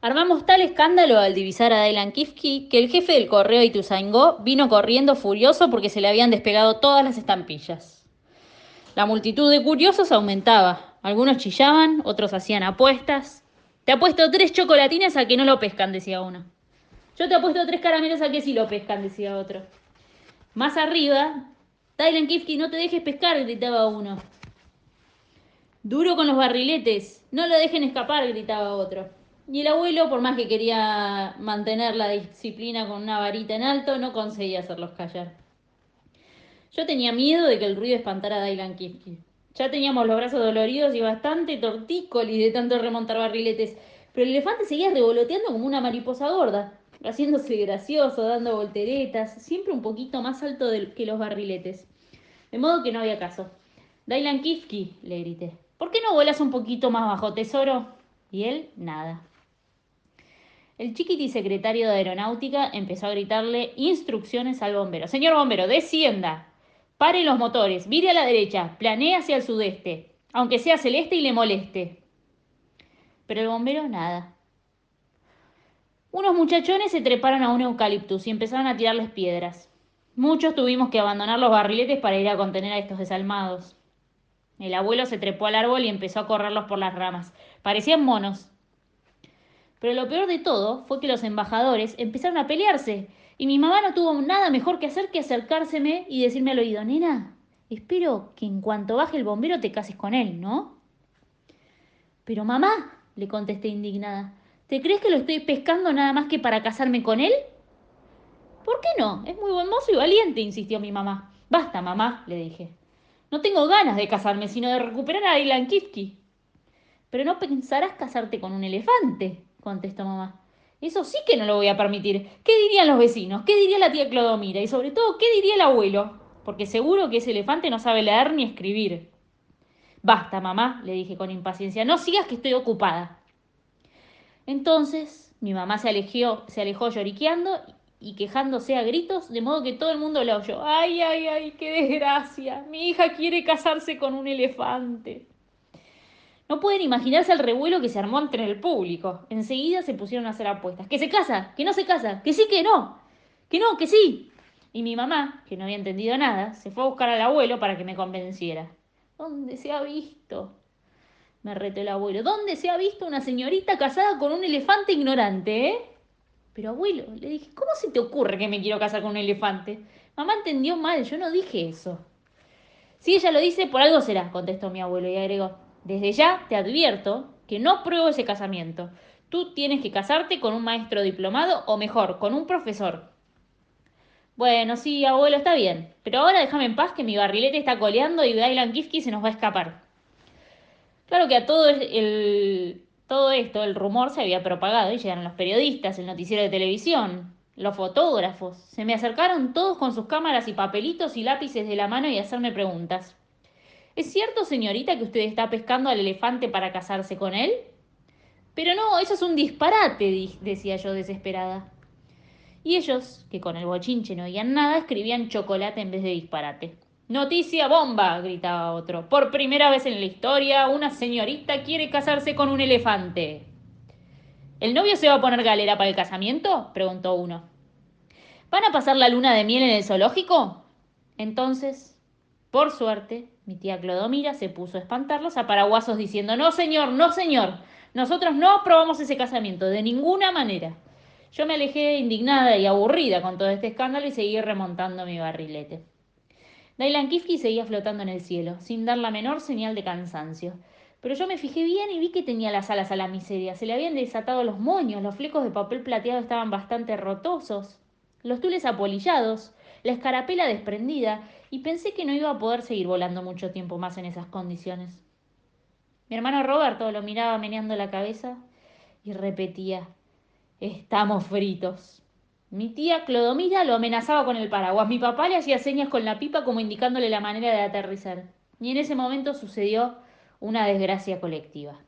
Armamos tal escándalo al divisar a Dylan Kifke que el jefe del correo Ituzaingó vino corriendo furioso porque se le habían despegado todas las estampillas. La multitud de curiosos aumentaba. Algunos chillaban, otros hacían apuestas. Te apuesto tres chocolatines a que no lo pescan, decía uno. Yo te apuesto tres caramelos a que sí lo pescan, decía otro. Más arriba, Dylan Kifke, no te dejes pescar, gritaba uno. Duro con los barriletes, no lo dejen escapar, gritaba otro. Y el abuelo, por más que quería mantener la disciplina con una varita en alto, no conseguía hacerlos callar. Yo tenía miedo de que el ruido espantara a Dylan Kifke. Ya teníamos los brazos doloridos y bastante tortícolis de tanto remontar barriletes, pero el elefante seguía revoloteando como una mariposa gorda, haciéndose gracioso, dando volteretas, siempre un poquito más alto que los barriletes. De modo que no había caso. Dylan Kifke, le grité, ¿por qué no vuelas un poquito más bajo, tesoro? Y él, nada. El chiquiti secretario de aeronáutica empezó a gritarle instrucciones al bombero. Señor bombero, descienda. Pare los motores, vire a la derecha, planee hacia el sudeste, aunque sea celeste y le moleste. Pero el bombero nada. Unos muchachones se treparon a un eucaliptus y empezaron a tirarles piedras. Muchos tuvimos que abandonar los barriletes para ir a contener a estos desalmados. El abuelo se trepó al árbol y empezó a correrlos por las ramas. Parecían monos, pero lo peor de todo fue que los embajadores empezaron a pelearse y mi mamá no tuvo nada mejor que hacer que acercárseme y decirme al oído, nena, espero que en cuanto baje el bombero te cases con él, ¿no? Pero mamá, le contesté indignada, ¿te crees que lo estoy pescando nada más que para casarme con él? ¿Por qué no? Es muy buen mozo y valiente, insistió mi mamá. Basta, mamá, le dije. No tengo ganas de casarme, sino de recuperar a Ilan Kifki. Pero no pensarás casarte con un elefante, contestó mamá. Eso sí que no lo voy a permitir. ¿Qué dirían los vecinos? ¿Qué diría la tía Clodomira? Y sobre todo, ¿qué diría el abuelo? Porque seguro que ese elefante no sabe leer ni escribir. Basta, mamá, le dije con impaciencia. No sigas que estoy ocupada. Entonces, mi mamá se alejó, se alejó lloriqueando y quejándose a gritos, de modo que todo el mundo la oyó. ¡Ay, ay, ay! ¡Qué desgracia! Mi hija quiere casarse con un elefante. No pueden imaginarse el revuelo que se armó entre el público. Enseguida se pusieron a hacer apuestas. Que se casa, que no se casa, que sí, que no, que no, que sí. Y mi mamá, que no había entendido nada, se fue a buscar al abuelo para que me convenciera. ¿Dónde se ha visto? Me retó el abuelo. ¿Dónde se ha visto una señorita casada con un elefante ignorante, eh? Pero abuelo, le dije, ¿cómo se te ocurre que me quiero casar con un elefante? Mamá entendió mal, yo no dije eso. Si ella lo dice, por algo será, contestó mi abuelo y agregó, desde ya te advierto que no pruebo ese casamiento. Tú tienes que casarte con un maestro diplomado o mejor, con un profesor. Bueno, sí, abuelo, está bien. Pero ahora déjame en paz que mi barrilete está coleando y Dylan Kifke se nos va a escapar. Claro que a todo, el, todo esto, el rumor se había propagado y llegaron los periodistas, el noticiero de televisión, los fotógrafos. Se me acercaron todos con sus cámaras y papelitos y lápices de la mano y hacerme preguntas. ¿Es cierto, señorita, que usted está pescando al elefante para casarse con él? Pero no, eso es un disparate, decía yo desesperada. Y ellos, que con el bochinche no oían nada, escribían chocolate en vez de disparate. Noticia bomba, gritaba otro. Por primera vez en la historia, una señorita quiere casarse con un elefante. ¿El novio se va a poner galera para el casamiento? preguntó uno. ¿Van a pasar la luna de miel en el zoológico? Entonces, por suerte, mi tía Clodomira se puso a espantarlos a paraguasos diciendo, no señor, no señor, nosotros no aprobamos ese casamiento, de ninguna manera. Yo me alejé indignada y aburrida con todo este escándalo y seguí remontando mi barrilete. Dailan Kifki seguía flotando en el cielo, sin dar la menor señal de cansancio. Pero yo me fijé bien y vi que tenía las alas a la miseria. Se le habían desatado los moños, los flecos de papel plateado estaban bastante rotosos, los tules apolillados, la escarapela desprendida, y pensé que no iba a poder seguir volando mucho tiempo más en esas condiciones. Mi hermano Roberto lo miraba meneando la cabeza y repetía, estamos fritos. Mi tía Clodomira lo amenazaba con el paraguas. Mi papá le hacía señas con la pipa como indicándole la manera de aterrizar. Y en ese momento sucedió una desgracia colectiva.